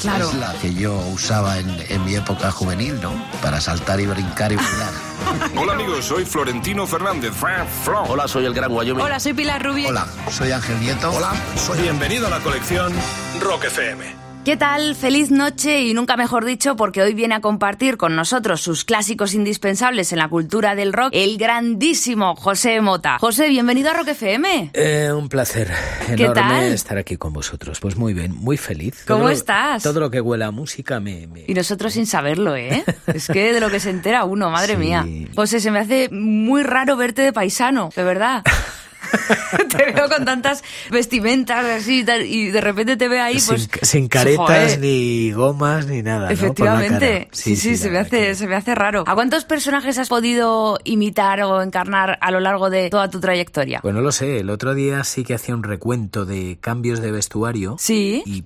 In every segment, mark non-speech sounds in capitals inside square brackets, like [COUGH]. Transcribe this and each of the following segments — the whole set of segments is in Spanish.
Claro. es la que yo usaba en, en mi época juvenil, ¿no? Para saltar y brincar y bailar. [LAUGHS] Hola amigos, soy Florentino Fernández. Hola, soy el Gran Wyoming. Hola, soy Pilar Rubio. Hola, soy Ángel Nieto. Hola. soy bienvenido a la colección Rock FM. ¿Qué tal? Feliz noche y nunca mejor dicho porque hoy viene a compartir con nosotros sus clásicos indispensables en la cultura del rock el grandísimo José Mota. José, bienvenido a Rock FM. Eh, un placer ¿Qué enorme tal? estar aquí con vosotros. Pues muy bien, muy feliz. ¿Cómo Todo lo- estás? Todo lo que huela a música me... me- Y nosotros sin saberlo, ¿eh? [LAUGHS] Es que de lo que se entera uno, madre Sí. mía. José, se me hace muy raro verte de paisano, de verdad. [LAUGHS] [LAUGHS] te veo con tantas vestimentas así y de repente te veo ahí, sin, pues... sin caretas joder. ni gomas ni nada. Efectivamente, sí, sí, se, me hace, se me hace raro. ¿A cuántos personajes has podido imitar o encarnar a lo largo de toda tu trayectoria? Pues no lo sé, el otro día sí que hacía un recuento de cambios de vestuario. Sí, Y,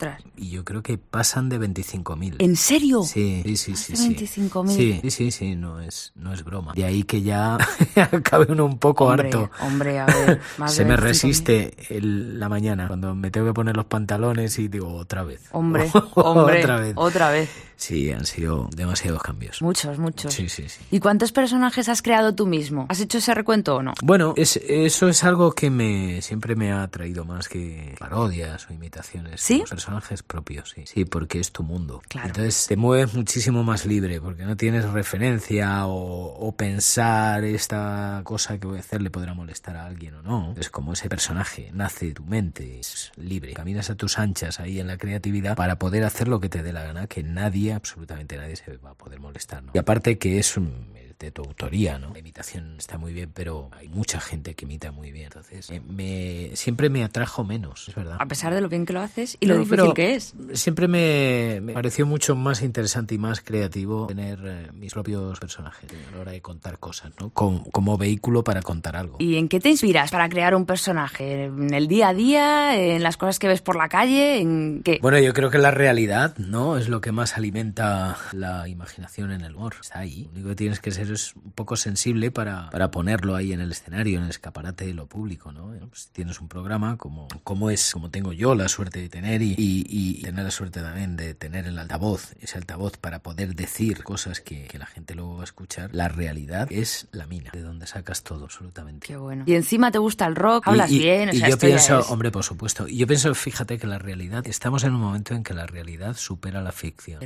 yo creo que pasan de 25.000. ¿En serio? Sí, sí, sí, sí. Sí. 25.000. Sí, sí, sí, sí, no es, no es broma. De ahí que ya [LAUGHS] acabe uno un poco Hombre, harto. hombre, a ver, Se me 25.000. resiste el- la mañana cuando me tengo que poner los pantalones y digo otra vez. Hombre, [LAUGHS] hombre, otra vez. otra vez. Sí, han sido demasiados cambios. Muchos, muchos. Sí, sí, sí. ¿Y cuántos personajes has creado tú mismo? ¿Has hecho ese recuento o no? Bueno, es, eso es algo que me siempre me ha atraído más que parodias o imitaciones. ¿Sí? Personajes propios, sí. Sí, porque es tu mundo. Claro. Entonces te mueves muchísimo más libre porque no tienes referencia o, o pensar esta cosa que voy a hacer le podrá molestar a alguien o no. Es como ese personaje nace de tu mente, es libre. Caminas a tus anchas ahí en la creatividad para poder hacer lo que te dé la gana, que nadie, absolutamente nadie se va a poder molestar. ¿no? Y aparte que es un de tu autoría, ¿no? La imitación está muy bien, pero hay mucha gente que imita muy bien. Entonces, eh, me, siempre me atrajo menos, es verdad. A pesar de lo bien que lo haces y lo No, difícil que es. Siempre me, me pareció mucho más interesante y más creativo tener eh, mis propios personajes a la hora de contar cosas, ¿no? Como vehículo para contar algo. ¿Y en qué te inspiras para crear un personaje? ¿En el día a día? ¿En las cosas que ves por la calle? ¿En qué? Bueno, yo creo que la realidad, ¿no? Es lo que más alimenta la imaginación en el humor. Está ahí. Lo único que tienes que ser es un poco sensible para, para ponerlo ahí en el escenario, en el escaparate de lo público, ¿no? Pues si tienes un programa como, como es, como tengo yo la suerte de tener y, y- y tener la suerte también de tener el altavoz, ese altavoz para poder decir cosas que, que la gente luego va a escuchar, la realidad es la mina, de donde sacas todo, absolutamente. Qué bueno. Y encima te gusta el rock, hablas Y- bien, o y sea, yo pienso, es- hombre, por supuesto. Yo pienso, fíjate que la realidad, estamos en un momento en que la realidad supera la ficción.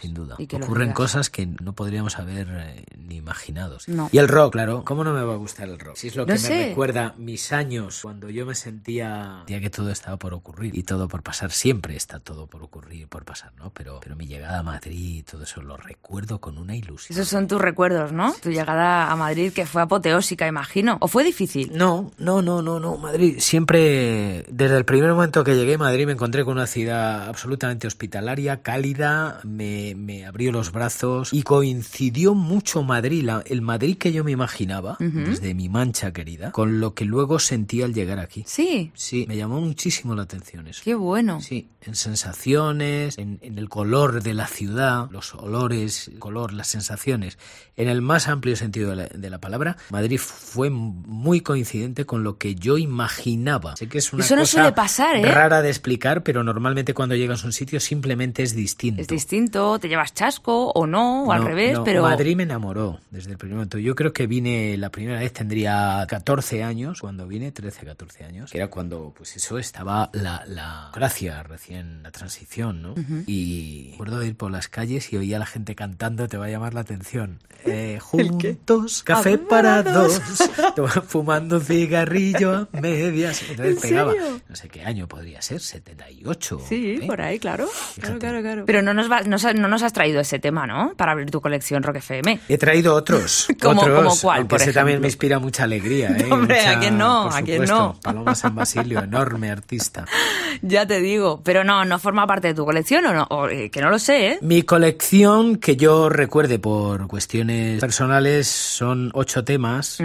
Sin duda. Y que Ocurren cosas que no podríamos haber eh, ni imaginado. No. Y el rock, claro. ¿Cómo no me va a gustar el rock? Si es lo No que me recuerda mis años cuando yo me sentía, sentía que todo estaba por ocurrir y todo por pasar. Siempre está todo por ocurrir y por pasar, ¿no? Pero, pero mi llegada a Madrid, todo eso lo recuerdo con una ilusión. Esos son tus recuerdos, ¿no? Tu llegada a Madrid que fue apoteósica, imagino. ¿O fue difícil? No, no, no, no, no. Madrid, siempre, desde el primer momento que llegué a Madrid, me encontré con una ciudad absolutamente hospitalaria, cálida, me, me abrió los brazos y coincidió mucho Madrid, la- el Madrid que yo me imaginaba, desde mi mancha querida, con lo que luego sentí al llegar aquí. Sí. Sí, me llamó muchísimo la atención eso. Qué bueno. Sí, en sensaciones, en, en el color de la ciudad, los olores, el color, las sensaciones. En el más amplio sentido de la, de la palabra, Madrid fue muy coincidente con lo que yo imaginaba. Sé que es una Eso no cosa suele pasar, ¿eh? rara de explicar, pero normalmente cuando llegas a un sitio simplemente es distinto. Es distinto, te llevas chasco o no, o al revés, no, pero... Madrid me enamoró desde el primer momento. Yo creo que vine la primera vez, tendría 14 años, cuando vine, 13, 14 años, que era cuando, pues eso, estaba la, la gracia recién, la transición, ¿no? Y recuerdo de ir por las calles y oía a la gente cantando, te va a llamar la atención. [LAUGHS] Eh, juntos, café para dos, [LAUGHS] fumando un cigarrillo a medias. Entonces pegaba, no sé qué año podría ser, 78. Sí, ¿eh? por ahí, claro. Fíjate. Claro, claro, claro. Pero no nos, va- nos ha- no nos has traído ese tema, ¿no? Para abrir tu colección Rock FM. He traído otros. [LAUGHS] ¿Como- otros, cuál, aunque por ese también me inspira mucha alegría. [LAUGHS] ¿eh? Hombre, ¿a quién no? ¿A quién supuesto. no? Paloma San Basilio, enorme artista. [LAUGHS] Ya te digo. Pero no, no forma parte de tu colección o no. O, eh, que no lo sé, ¿eh? Mi colección, que yo recuerde por cuestiones personales, son ocho temas.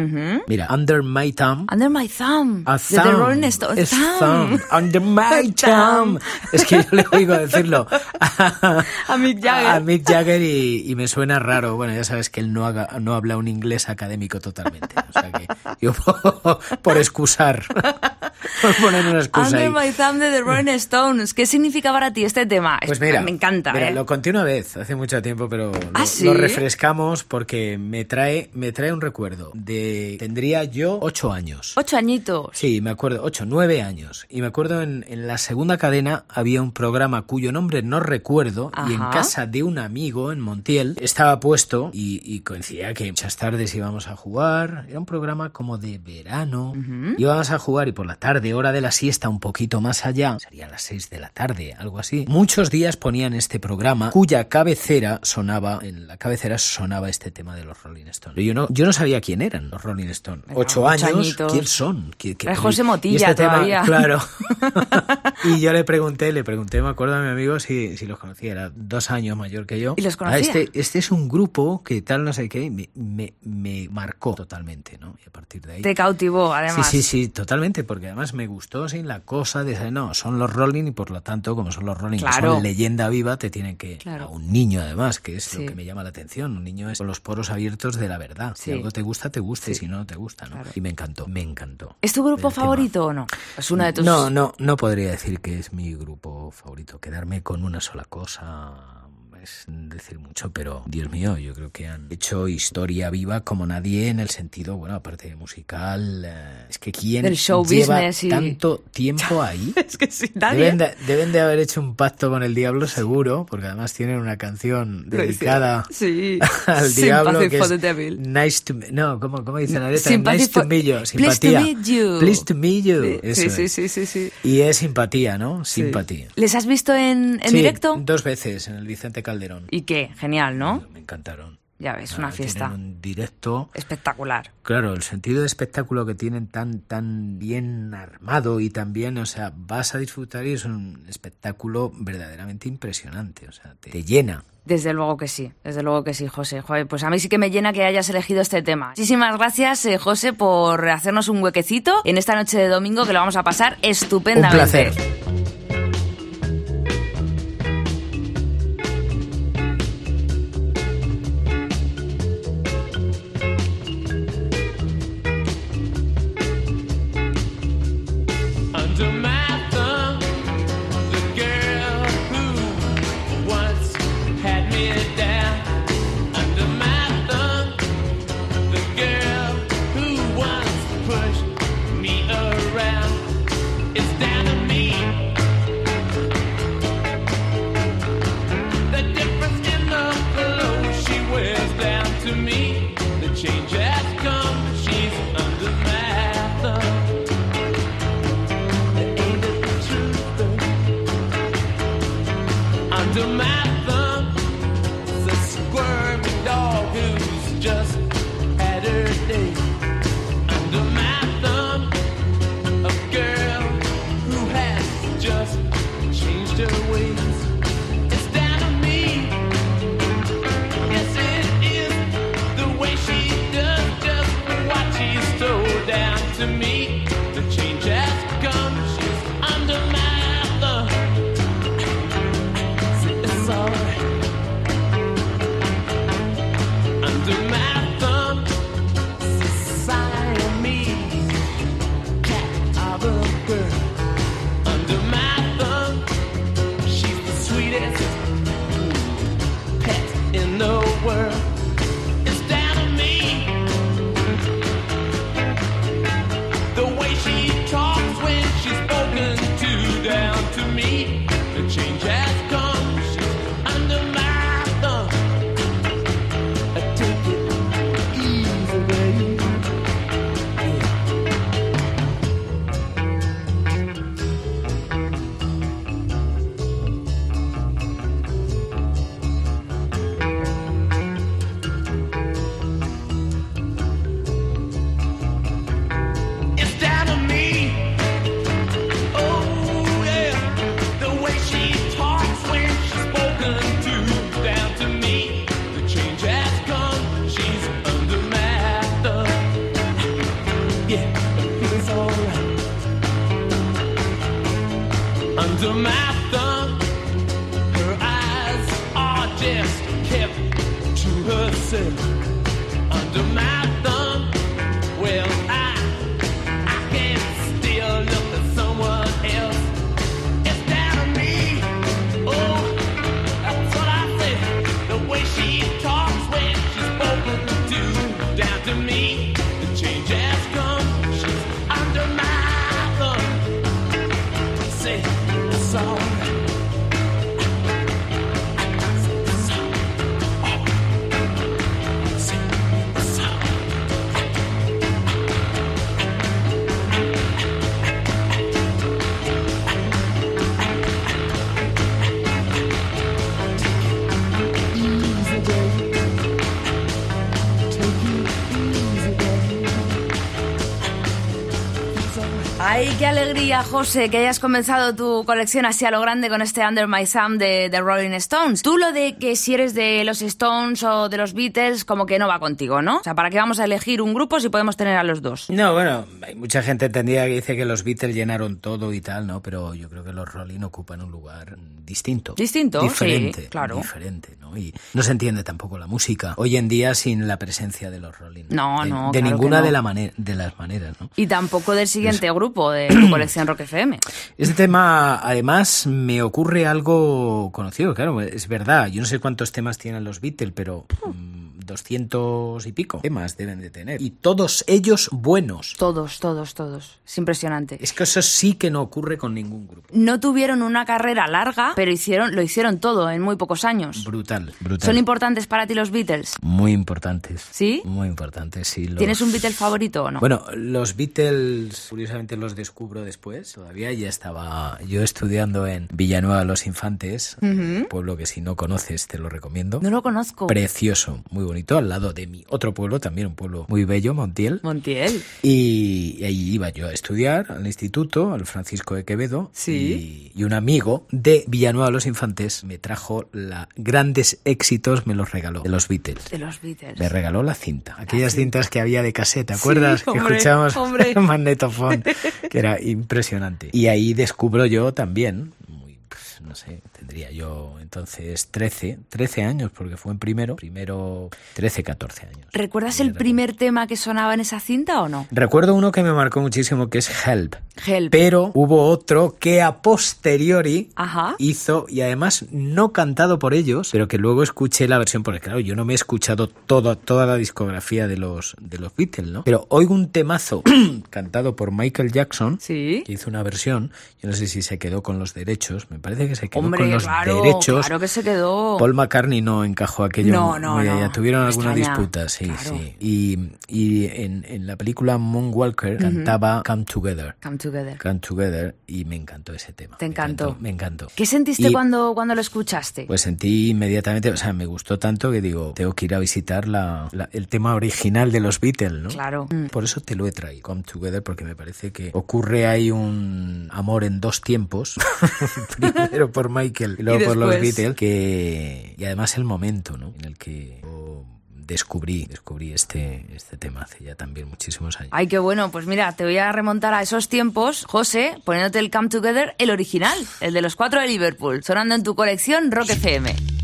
Mira, Under My Thumb. Under My Thumb. A de The thumb. Rolling Stones. Es Thumb. thumb. Under my Thumb. thumb. Es que yo le oigo decirlo a, A Mick Jagger. a Mick Jagger y, y me suena raro. Bueno, ya sabes que él no, haga- no habla un inglés académico totalmente. O sea que yo por, por excusar, por poner una excusa Under ahí. My Thumb de The Rolling Stones. ¿Qué significa para ti este tema? Pues Es- mira, me encanta, mira, ¿eh? lo conté una vez, hace mucho tiempo, pero lo, ¿Ah, sí? lo refrescamos porque me trae, me trae un recuerdo de, tendría yo ocho años. Ocho añitos. Sí, me acuerdo, ocho, nueve años. Y me acuerdo en, en la segunda cadena había un programa cuyo nombre no recuerdo y en Ajá. casa de un amigo en Montiel estaba puesto y, y coincidía que muchas tardes íbamos a jugar. Era un programa como de verano. Íbamos a jugar y por la tarde, hora de la siesta, un poquito más allá, sería las seis de la tarde, algo así. Muchos días ponían este programa cuya cabecera sonaba, en la cabecera sonaba este tema de los Rolling Stones. Yo no, yo no sabía quién eran los Rolling Stones. Ocho años, añitos. ¿quién son? ¿Qué- qué- José y Motilla este tema, [LAUGHS] claro. [LAUGHS] y yo le pregunté, le pregunté, me acuerdo a mi amigo si, si los conocía, era dos años mayor que yo. ¿Y los Ah, conocía? este, este es un grupo que tal, no sé qué, me, me, me marcó totalmente, ¿no? Y a partir de ahí... Te cautivó, además. Sí, sí, sí, totalmente, porque además me gustó sin la cosa de no, son los Rolling y por lo tanto, como son los Rolling, que Claro. son leyenda viva, te tienen que... Claro. A un niño además, que es Sí. lo que me llama la atención, un niño es con los poros abiertos de la verdad. Si algo te gusta, te gusta, y si no, no te gusta, ¿no? Claro. Y me encantó, me encantó. ¿Es tu grupo El tema. favorito o no? Es una de tus... No, no, no podría decir que es mi grupo favorito. Quedarme con una sola cosa es decir mucho, pero Dios mío, yo creo que han hecho historia viva como nadie en el sentido, bueno, aparte de musical, eh, es que quién Del show lleva y- tanto tiempo [LAUGHS] ahí. Es que sí, nadie... Deben de, deben de haber hecho un pacto con el diablo seguro, porque además tienen una canción [LAUGHS] dedicada Sí. [LAUGHS] al diablo que for es the devil. Nice to no, ¿cómo, cómo dice la letra? Sympathy nice for- to meet you, Pleased to simpatía. meet you. Pleased to meet you. Sí, Eso sí, es. sí, sí, sí. Y es simpatía, ¿no? Simpatía. ¿Les has visto en, en directo? Dos veces en el Vicente Calderón. ¿Y qué? Genial, ¿no? Me encantaron. Ya ves, Ah, una fiesta. Un directo. Espectacular. Claro, el sentido de espectáculo que tienen tan, tan bien armado y también, o sea, vas a disfrutar y es un espectáculo verdaderamente impresionante. O sea, te, te llena. Desde luego que sí, desde luego que sí, José. Joder, pues a mí sí que me llena que hayas elegido este tema. Muchísimas gracias, eh, José, por hacernos un huequecito en esta noche de domingo que lo vamos a pasar Un estupendamente. placer. Alegría, José, que hayas comenzado tu colección así a lo grande con este Under My Thumb de, de Rolling Stones. Tú lo de que si eres de los Stones o de los Beatles, como que no va contigo, ¿no? O sea, ¿para qué vamos a elegir un grupo si podemos tener a los dos? No, bueno, hay mucha gente entendía que dice que los Beatles llenaron todo y tal, ¿no? Pero yo creo que los Rolling ocupan un lugar distinto. Distinto, sí, diferente, claro. Diferente, ¿no? Y no se entiende tampoco la música hoy en día sin la presencia de los Rolling. No, de, no, De claro ninguna no. de, la mane- de las maneras, ¿no? Y tampoco del siguiente grupo de [CLEARS THROAT] tu colección Rock FM. Este tema, además, me ocurre algo conocido, claro, es verdad. Yo no sé cuántos temas tienen los Beatles, pero mm, 200 y pico temas deben de tener. Y todos ellos buenos. Todos, todos, todos. Es impresionante. Es que eso sí que no ocurre con ningún grupo. No tuvieron una carrera larga, pero hicieron, lo hicieron todo en muy pocos años. Brutal, brutal. ¿Son importantes para ti los Beatles? Muy importantes. ¿Sí? Muy importantes, sí. los- ¿Tienes un Beatle favorito o no? Bueno, los Beatles, curiosamente los descubro después. Todavía ya estaba yo estudiando en Villanueva Los Infantes, un pueblo que si no conoces te lo recomiendo. No lo conozco. Precioso, muy bonito, al lado de mi otro pueblo, también un pueblo muy bello, Montiel. Montiel. Y, ahí iba yo a estudiar al instituto, al Francisco de Quevedo. Sí. Y, y un amigo de Villanueva Los Infantes me trajo la grandes éxitos, me los regaló, de los Beatles. De los Beatles. Me regaló la cinta. Aquellas cintas que había de cassette, ¿te acuerdas? que hombre, escuchábamos en [LAUGHS] magnetofón, que era [LAUGHS] impresionante. Y ahí descubro yo también, muy, pues, no sé, tendría yo entonces 13, 13 años, porque fue en primero, primero 13, 14 años. ¿Recuerdas el primer tema que sonaba en esa cinta o no? Recuerdo uno que me marcó muchísimo, que es Help. Help. Pero hubo otro que a posteriori Ajá. hizo, y además no cantado por ellos, pero que luego escuché la versión, porque claro, yo no me he escuchado todo, toda la discografía de los, de los Beatles, ¿no? Pero oigo un temazo [CLEARS THROAT] cantado por Michael Jackson, Sí. que hizo una versión, yo no sé si se quedó con los derechos, me parece que se quedó Hombre, con los claro, derechos. claro que se quedó. Paul McCartney no encajó aquello. No, no, muy no. allá. Tuvieron alguna extraña. disputa, sí, Claro. sí. Y, y en, en la película Moonwalker cantaba Come Together. Come Together. Come Together y me encantó ese tema. Te encantó. Me encantó. ¿Qué sentiste Y, cuando, cuando lo escuchaste? Pues sentí inmediatamente, o sea, me gustó tanto que digo, tengo que ir a visitar la, la- el tema original de los Beatles, ¿no? Claro. Mm. Por eso te lo he traído, Come Together, porque me parece que ocurre ahí un amor en dos tiempos. [LAUGHS] Primero por Michael y luego Y por los. Beatles, que y además el momento, ¿no? En el que descubrí, descubrí este, este tema hace ya también muchísimos años. Ay, qué bueno. Pues mira, te voy a remontar a esos tiempos, José, poniéndote el Come Together, el original, el de los cuatro de Liverpool, sonando en tu colección Rock FM.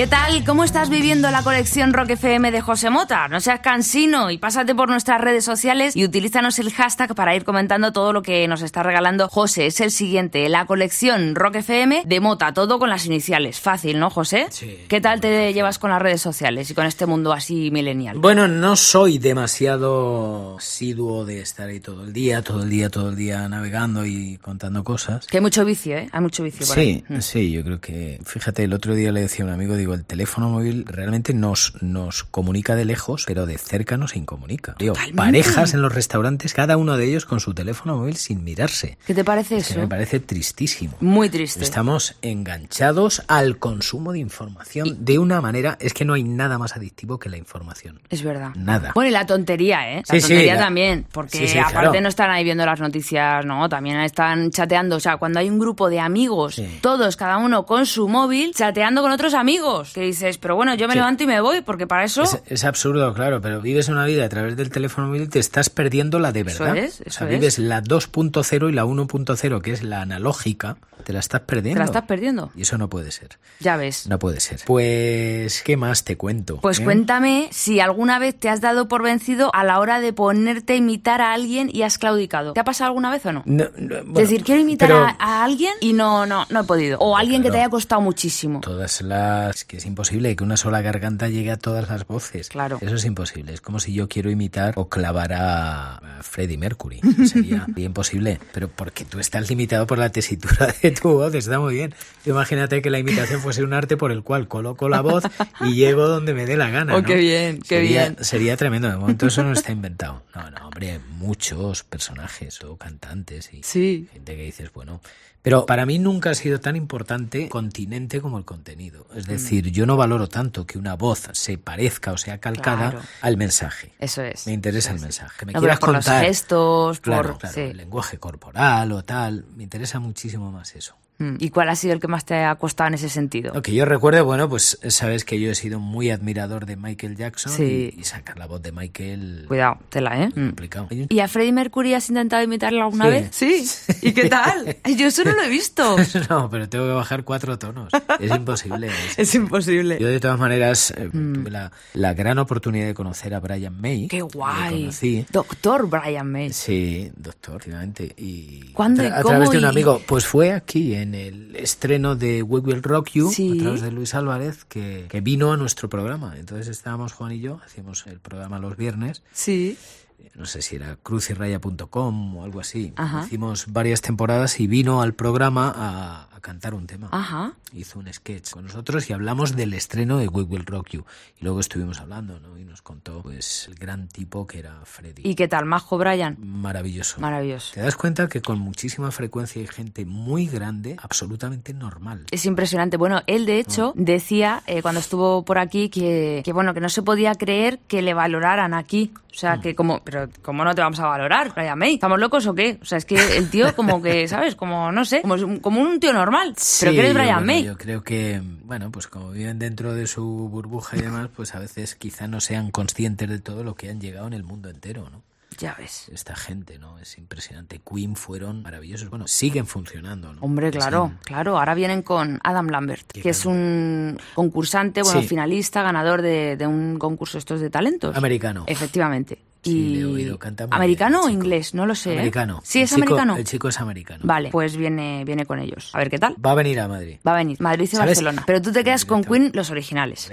¿Qué tal? ¿Cómo estás viviendo la colección Rock FM de José Mota? No seas cansino y pásate por nuestras redes sociales y utilízanos el hashtag para ir comentando todo lo que nos está regalando José. Es el siguiente, la colección Rock FM de Mota, todo con las iniciales. Fácil, ¿no, José? Sí. ¿Qué tal te llevas con las redes sociales y con este mundo así millennial? Bueno, no soy demasiado asiduo de estar ahí todo el día, todo el día, todo el día navegando y contando cosas. Que hay mucho vicio, ¿eh? Hay mucho vicio por Sí, ahí. Mm. sí, yo creo que, fíjate, el otro día le decía a un amigo, digo, el teléfono móvil realmente nos, nos comunica de lejos, pero de cerca nos incomunica. Digo, Totalmente. parejas en los restaurantes, cada uno de ellos con su teléfono móvil sin mirarse. ¿Qué te parece Es que eso? me parece tristísimo. Muy triste. Estamos enganchados al consumo de información de una manera, es que no hay nada más adictivo que la información. Es verdad. Nada. Bueno, y la tontería, ¿eh? La Sí, sí, tontería la- también, porque Sí, aparte claro. no están ahí viendo las noticias, no, también están chateando. O sea, cuando hay un grupo de amigos, todos, cada uno con su móvil, chateando con otros amigos, que dices, pero bueno, yo me Sí. levanto y me voy, porque para eso... Es, es absurdo, claro, pero vives una vida a través del teléfono móvil, te estás perdiendo la de Eso verdad. es, o sea, es. vives la 2.0 y la 1.0, que es la analógica, te la estás perdiendo. Te la estás perdiendo. Y eso no puede ser. Ya ves. No puede ser. Pues, ¿qué más te cuento? Pues eh? cuéntame si alguna vez te has dado por vencido a la hora de ponerte a imitar a alguien y has claudicado. ¿Te ha pasado alguna vez o no? No, no, es decir, quiero imitar pero a, a alguien y no, no, no he podido. O alguien que te haya costado muchísimo. Todas las... que es imposible que una sola garganta llegue a todas las voces. Claro. Eso es imposible. Es como si yo quiero imitar o clavar a, a Freddie Mercury. Sería [LAUGHS] imposible. Pero porque tú estás limitado por la tesitura de tu voz, está muy bien. Imagínate que la imitación fuese un arte por el cual coloco la voz y llego donde me dé la gana. Oh, ¿no? qué bien, qué Sería- bien. Sería tremendo. De momento eso no está inventado. No, no, hombre, muchos personajes o cantantes y Sí. gente que dices, bueno. Pero para mí nunca ha sido tan importante continente como el contenido. Es Mm. decir, yo no valoro tanto que una voz se parezca o sea calcada Claro. al mensaje. Eso es. Me interesa el mensaje. Me No, quieras por los contar. gestos, claro, por- claro, sí. el lenguaje corporal o tal. Me interesa muchísimo más eso. Mm. ¿Y cuál ha sido el que más te ha costado en ese sentido? Lo que yo recuerde, bueno, pues sabes que yo he sido muy admirador de Michael Jackson Sí. y, y sacar la voz de Michael Cuidado, tela, ¿eh? Mm. complicado. ¿Y a Freddie Mercury has intentado imitarlo alguna Sí. vez? Sí. ¿Y qué tal? [LAUGHS] Yo eso no lo he visto. [LAUGHS] No, pero tengo que bajar cuatro tonos. Es imposible. es- [LAUGHS] Es imposible. Yo de todas maneras eh, tuve la, la gran oportunidad de conocer a Brian May. Mm. Qué guay. conocí. Doctor Brian May. Sí, doctor, efectivamente. Y ¿Cuándo a, y tra- a cómo través de un y- amigo. Pues fue aquí, en el estreno de We Will Rock You, Sí. a través de Luis Álvarez, que, que vino a nuestro programa. Entonces estábamos Juan y yo, hacíamos el programa los viernes. Sí. No sé si era cruzyraya.com o algo así. Ajá. Hicimos varias temporadas y vino al programa a, a cantar un tema. Ajá. Hizo un sketch con nosotros y hablamos del estreno de We Will Rock You. Y luego estuvimos hablando, ¿no? Y nos contó, pues, el gran tipo que era Freddy. ¿Y qué tal, Majo Brian? Maravilloso. Maravilloso. Te das cuenta que con muchísima frecuencia hay gente muy grande, absolutamente normal. Es impresionante. Bueno, él de hecho decía eh, cuando estuvo por aquí que, que bueno que no se podía creer que le valoraran aquí. O sea Mm. que como, pero cómo no te vamos a valorar, Brian May. ¿Estamos locos o qué? O sea es que el tío como que, [LAUGHS] ¿sabes? Como no sé, como, como un tío normal. Pero que eres Brian bueno, May. Yo creo que, bueno, pues como viven dentro de su burbuja y demás, pues a veces quizá no sean conscientes de todo lo que han llegado en el mundo entero, ¿no? Ya ves. Esta gente, ¿no? Es impresionante. Queen fueron maravillosos. Bueno, siguen funcionando, ¿no? Hombre, claro, claro. Ahora vienen con Adam Lambert, que es un concursante, bueno, Sí. finalista, ganador de, de un concurso estos de talentos. Americano. Efectivamente. Sí, y le he oído, canta muy ¿Americano bien, o el inglés? No lo sé. ¿eh? Americano. Sí, El es chico- americano. El chico es americano. Vale, pues viene, viene con ellos. A ver qué tal. Va a venir a Madrid. Va a venir. Madrid y ¿Sabes? Barcelona. Pero tú te quedas con. Queen los originales.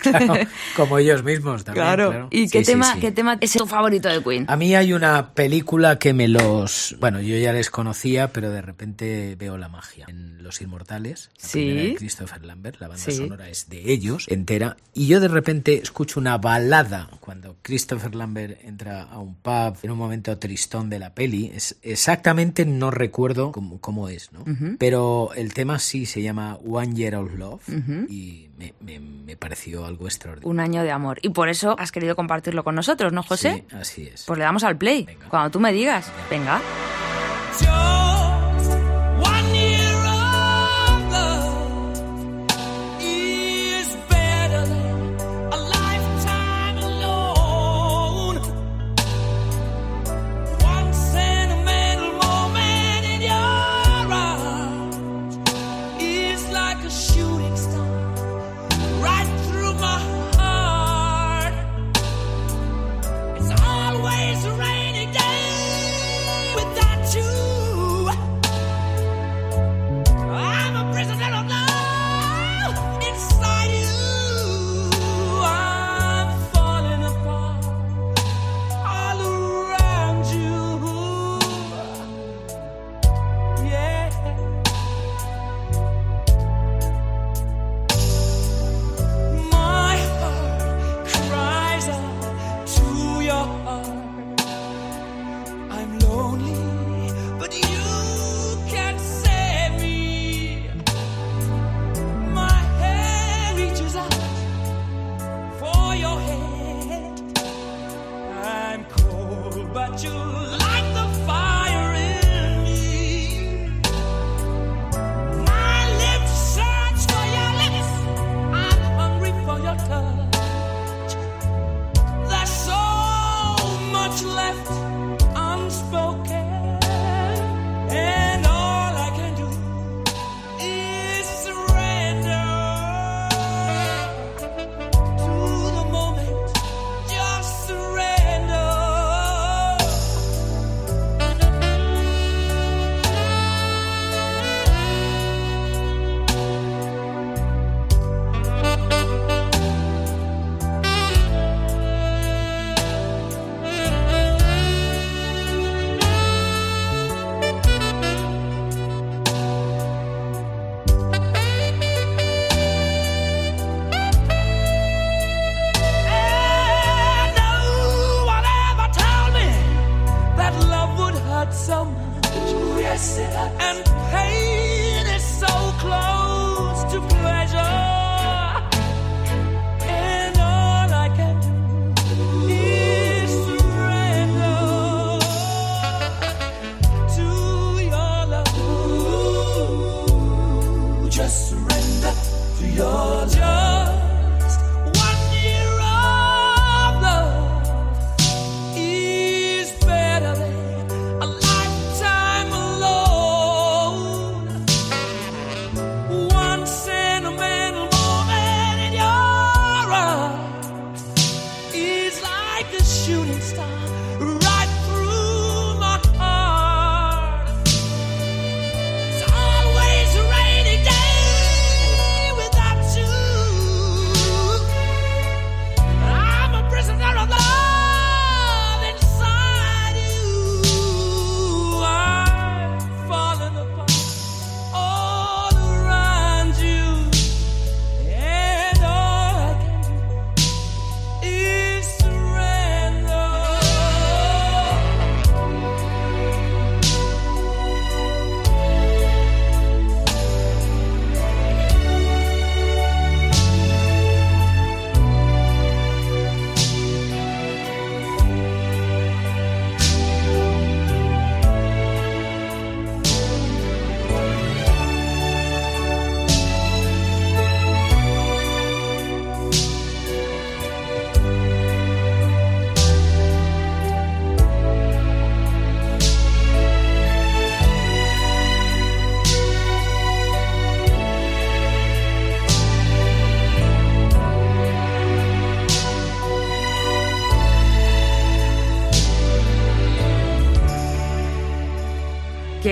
Claro, [LAUGHS] como ellos mismos también. Claro. ¿Y qué, Sí, tema, sí. qué tema es tu favorito de Queen? A mí hay una película que me los... Bueno, yo ya les conocía, pero de repente veo la magia. En Los Inmortales, la Sí. de Christopher Lambert, la banda sonora es de ellos, entera, y yo de repente escucho una balada cuando Christopher Lambert entra a un pub en un momento tristón de la peli. Es, exactamente no recuerdo cómo, cómo es, ¿no? Pero el tema sí se llama One Year of Love y me, me- me pareció algo extraordinario. Un año de amor. Y por eso has querido compartirlo con nosotros, ¿no, José? Sí, así es. Pues le damos al play. Venga. Cuando tú me digas. Venga.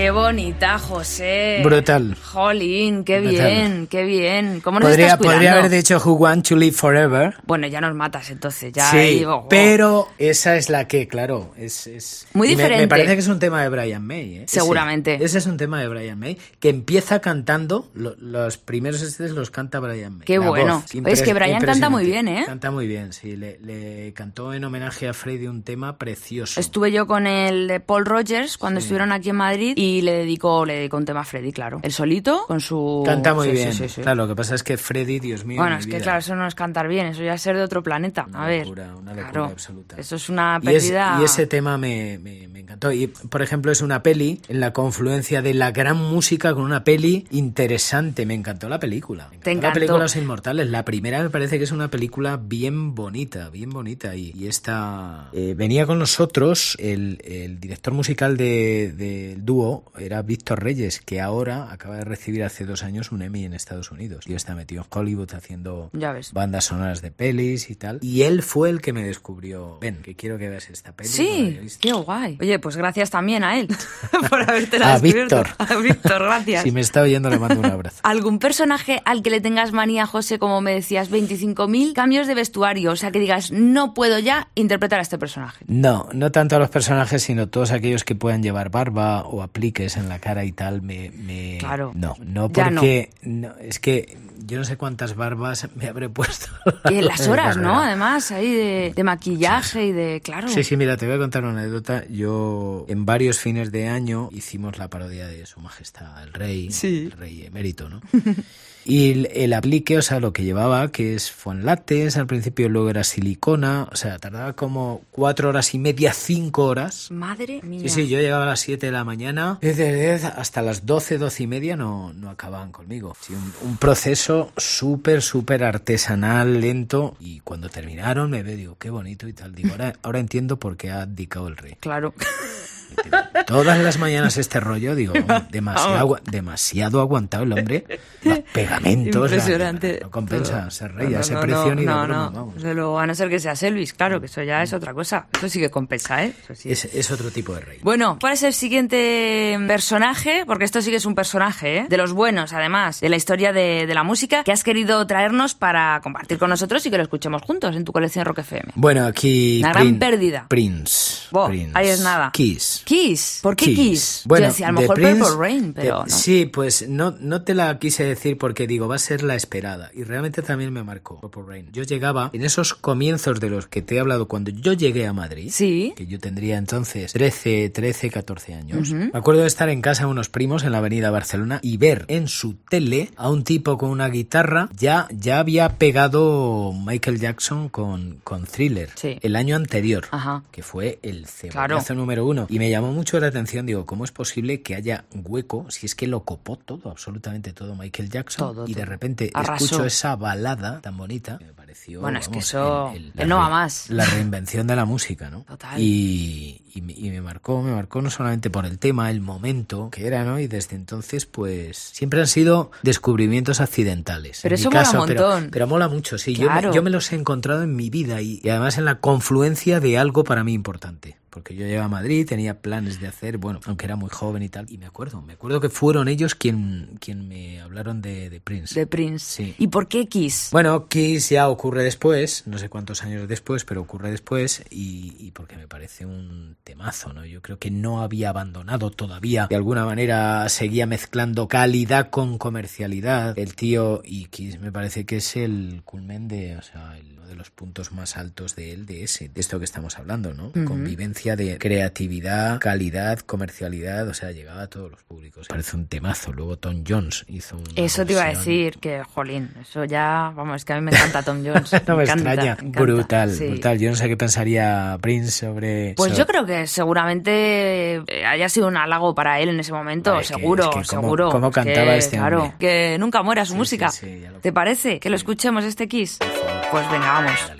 Qué bonita, José. Brutal. Jolín, qué Brutal. bien, qué bien. ¿Cómo nos Podría, estás cuidando? podría haber dicho Who Want to Live Forever. Bueno, ya nos matas entonces, ya sí, digo. pero esa es la que, claro, es... es- Muy me- diferente. Me, parece que es un tema de Brian May. ¿eh? Seguramente. Ese, ese es un tema de Brian May, que empieza cantando, lo- los primeros estes los canta Brian May. Qué La bueno. voz, Oye, es que Brian canta muy bien, ¿eh? Canta muy bien, sí. Le, le cantó en homenaje a Freddy un tema precioso. Estuve yo con el de Paul Rogers cuando estuvieron aquí en Madrid y le dedicó, le dedicó un tema a Freddy, claro. El solito con su... Canta muy Sí, bien. sí, sí. Claro, lo que pasa es que Freddy, Dios mío. Bueno, mi es que claro, eso no es cantar bien, eso ya es ser de otro planeta. Una a ver, locura, una locura claro, absoluta. eso es una Y, es- pérdida... y ese tema me, me- me encantó. Y, por ejemplo, es una peli en la confluencia de la gran música con una peli interesante. Me encantó la película. Me encantó Te La película Los Inmortales. La primera me parece que es una película bien bonita, bien bonita. Y, y esta... eh, venía con nosotros el, el director musical de- del dúo, era Víctor Reyes, que ahora acaba de recibir hace dos años un Emmy en Estados Unidos. Y está metido en Hollywood haciendo bandas sonoras de pelis y tal. Y él fue el que me descubrió. Ven, que quiero que veas esta peli. la Sí, había visto". qué guay. Oye, pues gracias también a él [LAUGHS] [LAUGHS] por haberte A Víctor. A Víctor, gracias. Si me está oyendo, le mando un [LAUGHS] abrazo. ¿Algún personaje al que le tengas manía, José, como me decías, 25.000 cambios de vestuario? O sea, que digas, no puedo ya interpretar a este personaje. No, no tanto a los personajes, sino todos aquellos que puedan llevar barba o apliques en la cara y tal. Me, me- Claro. No, no Ya no. porque no, es que yo no sé cuántas barbas me habré puesto. Y en las horas, [LAUGHS] ¿no? Además, ahí de, de maquillaje y de... Claro. Sí, sí, mira, te voy a contar una anécdota. Yo en varios fines de año hicimos la parodia de Su Majestad el Rey, Sí. el Rey emérito, ¿no? [LAUGHS] Y el, el aplique, o sea, lo que llevaba, que es fue en látex, al principio luego era silicona, o sea, tardaba como cuatro horas y media, cinco horas. Madre mía. Sí, sí, yo llegaba a las 7 de la mañana, desde 10 hasta las 12, 12 y media no, no acababan conmigo. Sí, un, un proceso súper, súper artesanal, lento, y cuando terminaron me veo, digo, qué bonito y tal. Digo, ahora, ahora entiendo por qué ha dedicado el rey. Claro. [LAUGHS] Todas las mañanas este rollo, digo, [LAUGHS] demasiado, demasiado aguantado el hombre, los pegamentos, la- Impresionante. no compensa ser rey, No, a ese no, no, ni de no, broma, no. vamos. Desde luego, a no ser que sea Elvis, claro, que eso ya es otra cosa. Eso sí que compensa, ¿eh? Eso sí. Es, es otro tipo de rey. Bueno, ¿cuál es el siguiente personaje? Porque esto sí que es un personaje, ¿eh? De los buenos, además, de la historia de, de la música, que has querido traernos para compartir con nosotros y que lo escuchemos juntos en tu colección Rock FM. Bueno, aquí... Una gran Prin- pérdida. Prince. Bo, Prince. ahí es nada. Kiss. Kiss. ¿Por qué Kiss? Bueno, Yo decía, a lo mejor Prince- Purple Rain, pero no. Sí, pues no, no te la quise decir porque digo, va a ser la esperada. Y realmente también me marcó Purple Rain. Yo llegaba en esos comienzos de los que te he hablado cuando yo llegué a Madrid, Sí. que yo tendría entonces 13, 13, 14 años. Me acuerdo de estar en casa de unos primos en la avenida Barcelona y ver en su tele a un tipo con una guitarra. Ya, ya había pegado Michael Jackson con, con Thriller Sí. el año anterior Ajá. que fue el cebollazo Claro. número uno. Y me me llamó mucho la atención, digo, ¿cómo es posible que haya hueco si es que lo copó todo, absolutamente todo Michael Jackson? Todo, y de repente Arrasó. escucho esa balada tan bonita, que me pareció... Bueno, es que eso- el- no va más. La reinvención de la música, ¿no? Total. Y, y me- y me marcó, me marcó no solamente por el tema, el momento que era, ¿no? Y desde entonces, pues, siempre han sido descubrimientos accidentales. Pero En mi eso mola un montón. Pero, mola mucho, sí. Yo, me, yo me los he encontrado en mi vida y, y además en la confluencia de algo para mí importante. Porque yo llegué a Madrid, tenía planes de hacer, bueno, aunque era muy joven y tal. Y me acuerdo, me acuerdo que fueron ellos quien, quien me hablaron de, de Prince. De Prince. Sí. ¿Y por qué Kiss? Bueno, Kiss ya ocurre después, no sé cuántos años después, pero ocurre después y, y porque me parece un temazo, ¿no? Yo creo que no había abandonado todavía, de alguna manera seguía mezclando calidad con comercialidad. El tío y Kiss me parece que es el culmen de, o sea, el- de los puntos más altos de él, de ese, de esto que estamos hablando, ¿no? Convivencia de creatividad, calidad, comercialidad, o sea, llegaba a todos los públicos. Parece un temazo. Luego Tom Jones hizo un Eso te iba a decir, que, jolín, eso ya, vamos, es que a mí me encanta Tom Jones. [LAUGHS] No me, encanta, extraña. me encanta, brutal, sí. brutal. Yo no sé qué pensaría Prince sobre. Pues yo creo que seguramente eh, haya sido un halago para él en ese momento, que- seguro, es que cómo- seguro. cómo que, cantaba este Claro, hombre. que nunca muera su Sí, música. sí, ¿Te parece? Que lo escuchemos este Kiss. Pues venga, vamos.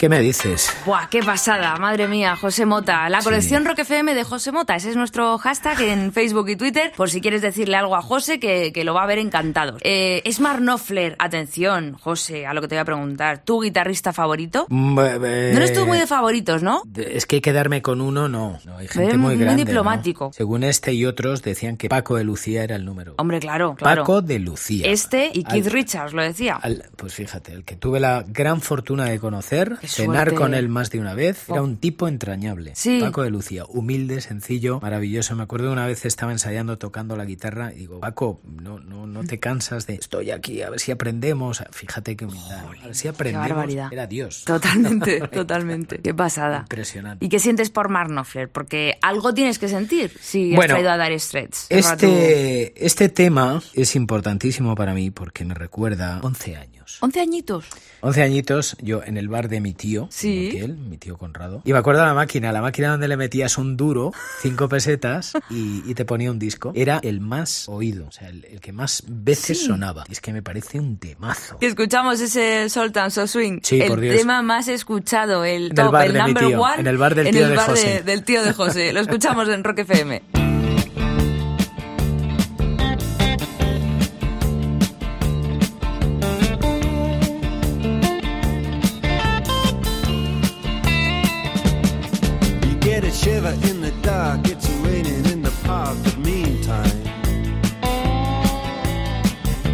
¿Qué me dices? Buah, qué pasada, madre mía, José Mota. La colección Rock FM de José Mota, ese es nuestro hashtag en [LAUGHS] Facebook y Twitter, por si quieres decirle algo a José que, que lo va a ver encantado. Eh, Smart Knopfler, atención, José, a lo que te voy a preguntar. ¿Tu guitarrista favorito? Mm, eh, No eres tú muy de favoritos, ¿no? Es que quedarme con uno, no. no hay gente muy muy grande. ¿no? diplomático. Según este y otros decían que Paco de Lucía era el número. Hombre, claro, claro. Paco de Lucía. Este y Keith Al- Richards, lo decía. Al- pues fíjate, el que tuve la gran fortuna de conocer, cenar con él más de una vez, era Oh. un tipo entrañable. Sí. Paco de Lucía, humilde, sencillo, maravilloso. Me acuerdo una vez estaba ensayando tocando la guitarra y digo, Paco, no, no, no te cansas de estoy aquí, a ver si aprendemos. Fíjate qué humildad. A ver si aprendemos. barbaridad. Era Dios. Totalmente, [LAUGHS] totalmente. Qué pasada. Impresionante. ¿Y qué sientes por Mark Knopfler? Porque algo tienes que sentir si Bueno, has traído a Dire Straits. Este, este tema es importantísimo para mí porque me recuerda 11 años. 11 añitos. 11 añitos, yo en el bar de mi tío, Sí. mi tío Conrado. Y me acuerdo de la máquina, la máquina donde le metías un duro, cinco pesetas, y, y te ponía un disco. Era el más oído, o sea, el, el que más veces Sí. sonaba. Y es que me parece un temazo. Que escuchamos ese Sultan So Swing. Sí, el por Dios. tema más escuchado, el top, bar el number tío, one. en el bar del en tío el de José. del tío de José. Lo escuchamos en Rock FM. [LAUGHS]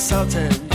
We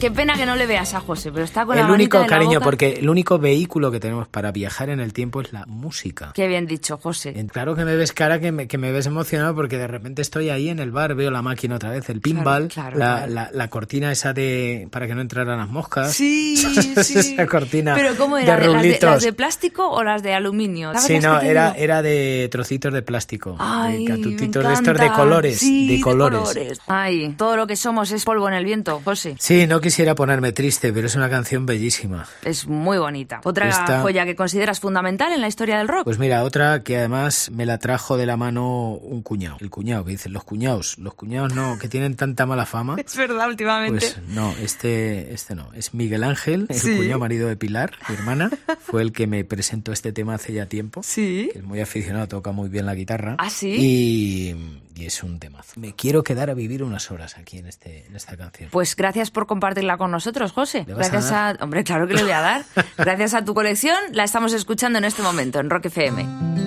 qué pena que no le veas a José, pero está con la El manita único la cariño, boca. porque el único vehículo que tenemos para viajar en el tiempo es la música. Qué bien dicho, José. Claro que me ves cara, que me, que me ves emocionado porque de repente estoy ahí en el bar, veo la máquina otra vez, el pinball, claro, la, claro. La, la cortina esa de para que no entraran las moscas. Sí, [LAUGHS] sí. esa [LAUGHS] cortina Pero ¿cómo de era? ¿Las de, las de plástico o las de aluminio? ¿Sabes Sí, no, era, era de trocitos de plástico, Ay, de me catutitos de estos de colores, Sí, de colores. Ay, todo lo que somos es polvo en el viento, José. Sí, no quisiera ponerme triste, pero es una canción bellísima. Es muy bonita. Otra Esta- joya que consideras fundamental en la historia del rock. Pues mira, otra que además me la trajo de la mano un cuñado. El cuñado, que dicen los cuñados. Los cuñados no, que tienen tanta mala fama. [LAUGHS] es verdad, últimamente. Pues no, este, este no. Es Miguel Ángel, el Sí. cuñado marido de Pilar, mi hermana. Fue el que me presentó este tema hace ya tiempo. Sí. Que es muy aficionado, toca muy bien la guitarra. ¿Ah, sí? Y, y es un temazo. Me quiero quedar a vivir unas horas aquí en, este, en esta canción. Pues gracias por compartirla con nosotros, José. ¿Le vas a Gracias a, Hombre, claro que le voy a dar. [LAUGHS] Gracias a tu colección, la estamos escuchando en este momento en Rock FM.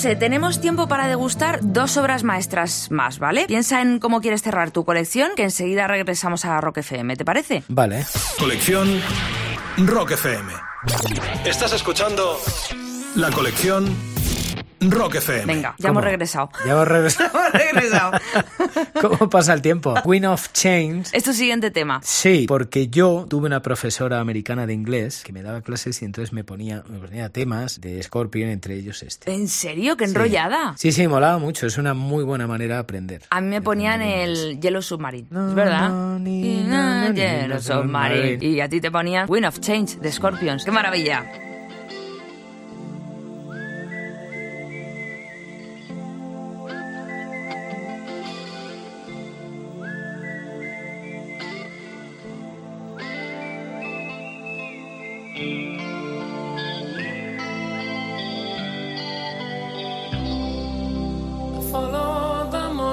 José, tenemos tiempo para degustar dos obras maestras más, ¿vale? Piensa en cómo quieres cerrar tu colección, que enseguida regresamos a Rock FM, ¿te parece? Vale. Colección Rock FM. Estás escuchando la colección Rock FM. Venga, ya hemos regresado. Ya hemos regresado. [LAUGHS] hemos regresado. [LAUGHS] ¿Cómo pasa el tiempo? Queen of Chains. Es tu siguiente tema. Sí, porque yo tuve una profesora americana de inglés que me daba clases y entonces me ponía, me ponía temas de Scorpion, entre ellos este. ¿En serio? ¡Qué Sí. enrollada! Sí, sí, molaba mucho. Es una muy buena manera de aprender. A mí me ponían el Yellow Submarine, ¿es verdad? ni, no, no, Yellow Submarine. Y a ti te ponían Wind of Change de Scorpions. ¡Qué maravilla!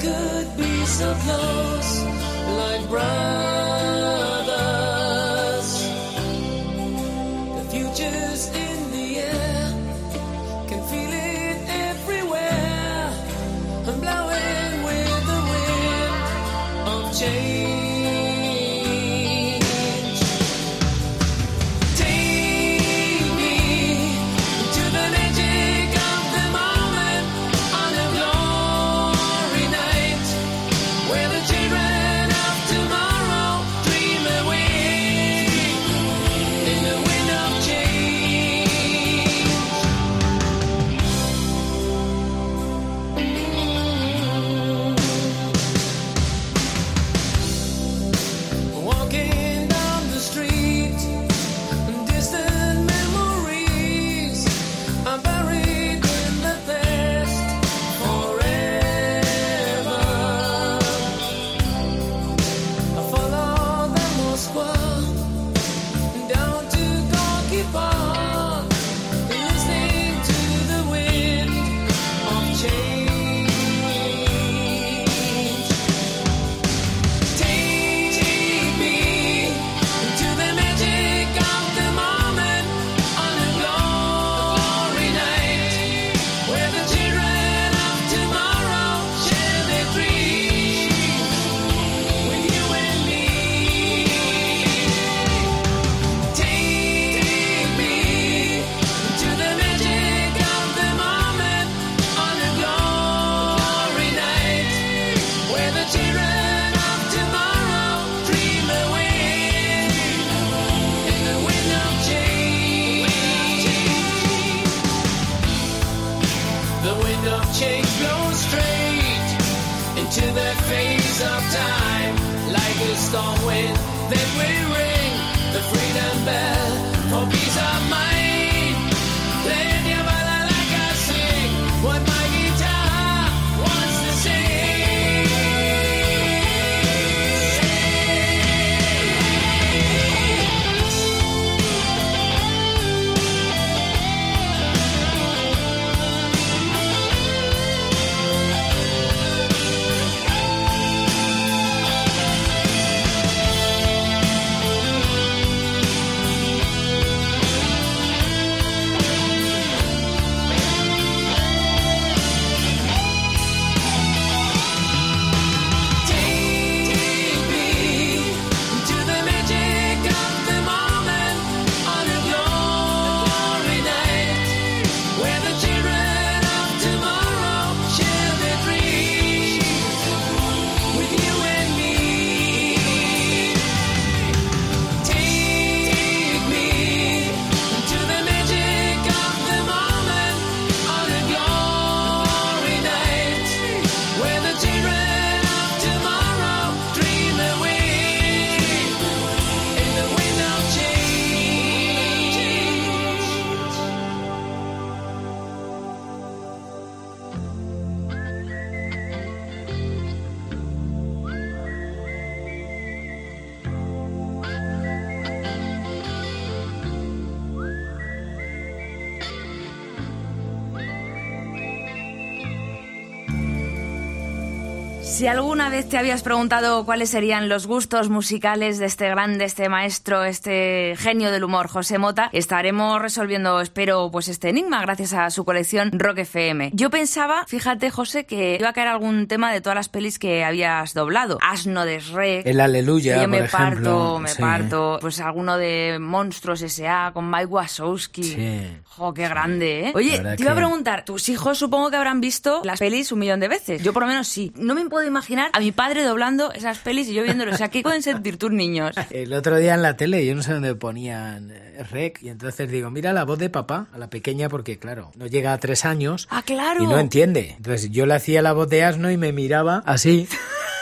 Could be so close, like brothers? Of change blows straight into the face of time, like a storm wind that will ring the freedom bell vez te habías preguntado cuáles serían los gustos musicales de este grande, este maestro, este genio del humor, José Mota, estaremos resolviendo, espero, pues este enigma gracias a su colección Rock FM. Yo pensaba, fíjate, José, que iba a caer algún tema de todas las pelis que habías doblado. Asno de Shrek. El Aleluya, yo me por parto, ejemplo. me Sí. parto. Pues alguno de Monstruos S.A. con Mike Wazowski. Sí. Jo, qué grande, ¿eh? Oye, te iba a preguntar, tus hijos supongo que habrán visto las pelis un millón de veces. Yo por lo menos sí. No me puedo imaginar a mi padre doblando esas pelis y yo viéndolo. O sea, ¿qué pueden sentir tus niños? El otro día en la tele, yo no sé dónde ponían eh, rec, y entonces digo, mira la voz de papá, a la pequeña, porque claro, no llega a tres años Ah, claro. y no entiende. Entonces yo le hacía la voz de asno y me miraba así,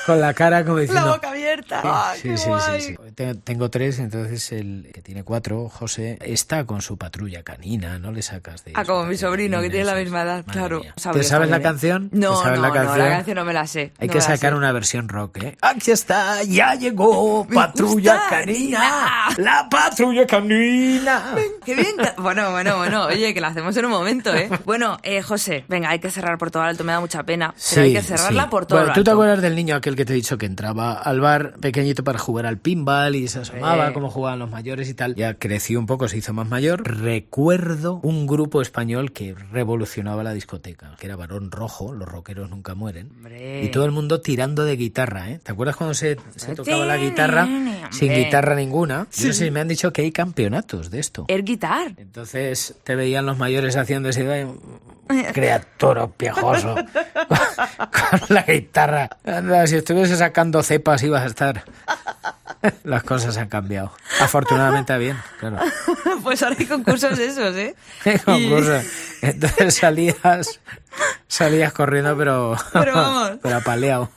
con la cara como diciendo... La boca abierta. Sí, sí, sí, sí. Tengo, tres, entonces el que tiene cuatro, José, está con su patrulla canina, no le sacas de... Ah, como mi sobrino, que tiene la misma edad, claro. ¿Te sabes la sabía. canción? ¿Te No, sabes no, la no, canción? la canción no me la sé. Hay no que sacar sé. una versión rock, ¿eh? Aquí está, ya llegó Patrulla Canina. La Patrulla Canina. Qué bien. Bueno, bueno, bueno. Oye, que la hacemos en un momento, ¿eh? Bueno, eh, José, venga, hay que cerrar por todo lo alto. Me da mucha pena. Pero hay que cerrarla por todo Bueno, ¿tú te acuerdas del niño aquel que te he dicho que entraba al bar pequeñito para jugar al pinball y se asomaba Sí. como jugaban los mayores y tal? Ya creció un poco, se hizo más mayor. Recuerdo un grupo español que revolucionaba la discoteca, que era Varón Rojo, los rockeros nunca mueren. Hombre. Y todo el mundo tirando de guitarra, ¿eh? ¿Te acuerdas cuando se, se tocaba la guitarra sin guitarra ninguna? Yo no sé, me han dicho que hay campeonatos de esto. Air guitar. Entonces te veían los mayores haciendo ese "Ay, criaturo piejoso [LAUGHS] con la guitarra. Anda, si estuviese sacando cepas ibas a estar. Las cosas han cambiado. Afortunadamente a bien, claro. pues ahora hay concursos esos, ¿eh? [LAUGHS] Qué concurso. Entonces salías salías corriendo pero Pero vamos. [LAUGHS] pero apaleado.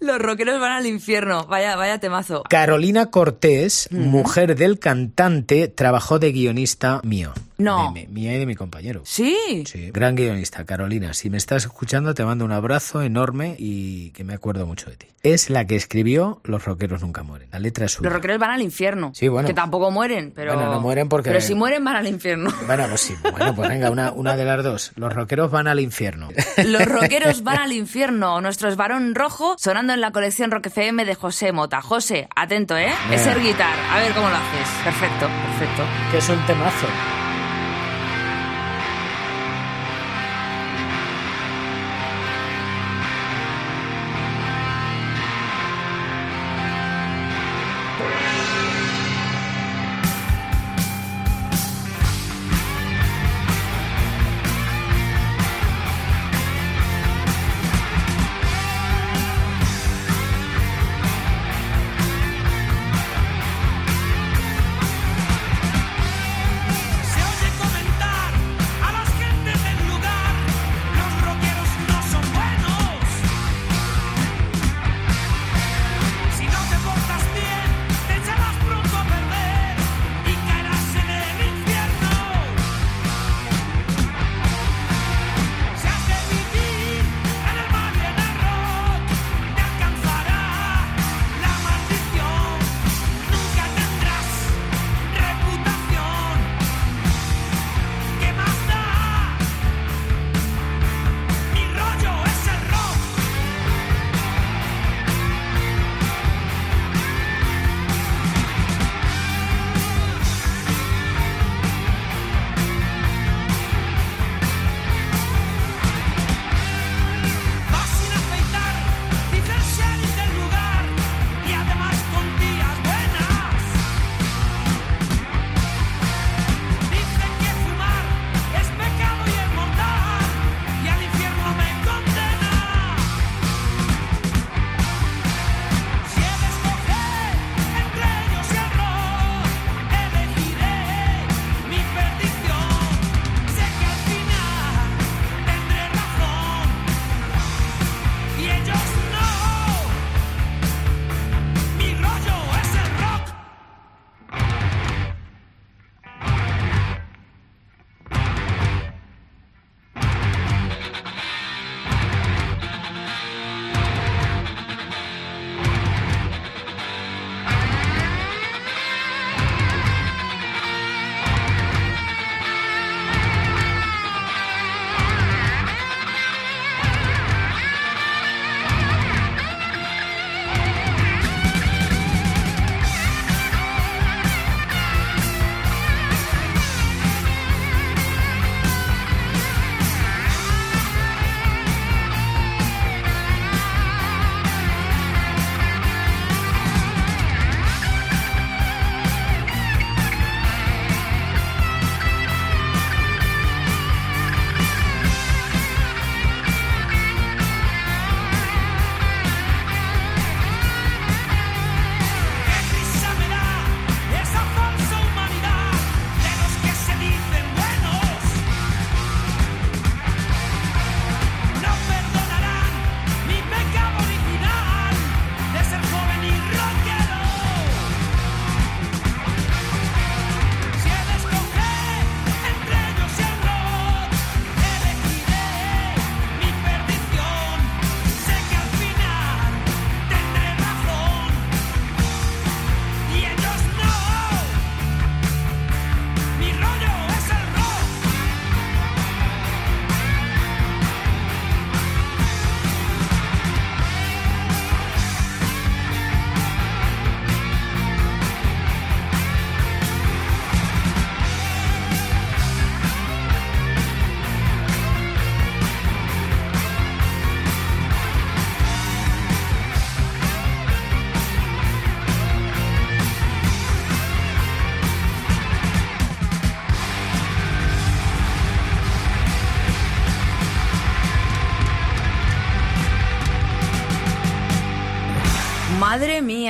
Los rockeros van al infierno. Vaya, vaya temazo. Carolina Cortés, mujer del cantante, trabajó de guionista mío. No. De mía y de mi compañero. Sí. Sí, gran guionista, Carolina. Si me estás escuchando, te mando un abrazo enorme y que me acuerdo mucho de ti. Es la que escribió Los rockeros nunca mueren. La letra es suya. Los rockeros van al infierno. Sí, bueno. Que tampoco mueren, pero. Bueno, no mueren porque- Pero si mueren, van al infierno. [LAUGHS] Bueno, pues sí. Bueno, pues venga, una, una de las dos. Los rockeros van al infierno. Los rockeros [LAUGHS] van al infierno. Nuestro es varón rojo sonando en la colección Rock FM de José Mota. José, atento, ¿eh? Es el guitar. A ver cómo lo haces. Perfecto, perfecto. que es un temazo.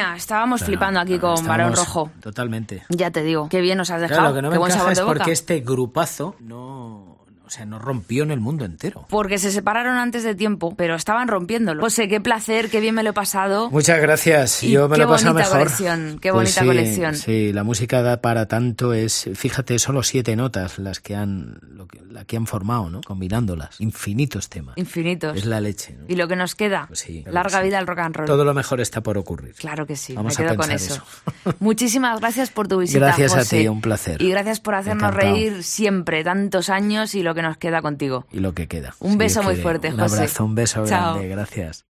Mía, estábamos flipando aquí con Barón Rojo. Totalmente. Ya te digo, qué bien nos has dejado. Claro, lo que no qué me buen sabor es de boca. porque este grupazo no, o sea, no rompió en el mundo entero. Porque se separaron antes de tiempo, pero estaban rompiéndolo. José, qué placer, qué bien me lo he pasado. Muchas gracias. Y Yo me lo he pasado mejor. colección, qué Pues bonita sí, colección. Sí, la música da para tanto. Es, fíjate, solo siete notas las que han, la que han formado, ¿no? Combinándolas. Infinitos temas. Infinitos. Es la leche. ¿no? Y lo que nos queda, Pues sí, larga sí. vida al rock and roll. Todo lo mejor está por ocurrir. Claro que sí, Vamos me a quedo con eso. [LAUGHS] Muchísimas gracias por tu visita. Gracias a ti, un placer. Y gracias por hacernos Encantado. reír siempre, tantos años y lo que nos queda contigo. Y lo que queda. Un beso muy fuerte, Un José. abrazo, un beso Chao. grande. Gracias.